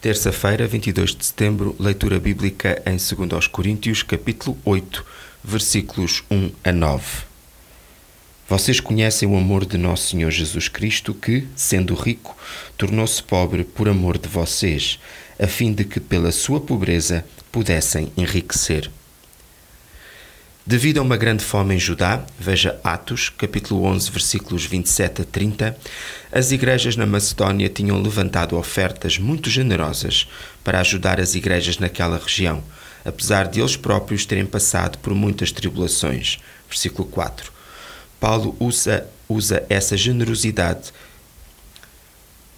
Terça-feira, 22 de setembro, leitura bíblica em 2 Coríntios, capítulo 8, versículos 1 a 9. Vocês conhecem o amor de nosso Senhor Jesus Cristo, que, sendo rico, tornou-se pobre por amor de vocês, a fim de que pela sua pobreza pudessem enriquecer. Devido a uma grande fome em Judá, veja Atos, capítulo 11, versículos 27 a 30, as igrejas na Macedónia tinham levantado ofertas muito generosas para ajudar as igrejas naquela região, apesar de eles próprios terem passado por muitas tribulações. Versículo 4. Paulo usa, usa essa generosidade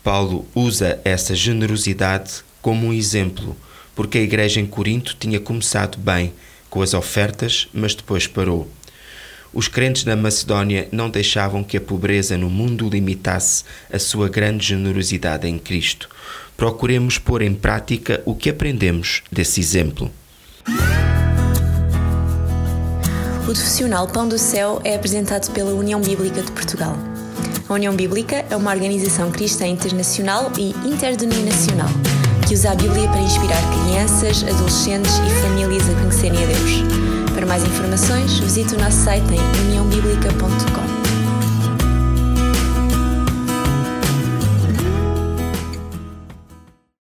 Paulo usa essa generosidade como um exemplo, porque a igreja em Corinto tinha começado bem com as ofertas, mas depois parou. Os crentes da Macedónia não deixavam que a pobreza no mundo limitasse a sua grande generosidade em Cristo. Procuremos pôr em prática o que aprendemos desse exemplo. O profissional Pão do Céu é apresentado pela União Bíblica de Portugal. A União Bíblica é uma organização cristã internacional e interdenominacional que usa a Bíblia para inspirar crianças, adolescentes e famílias a informações, visite o nosso site em uniãobíblica.com.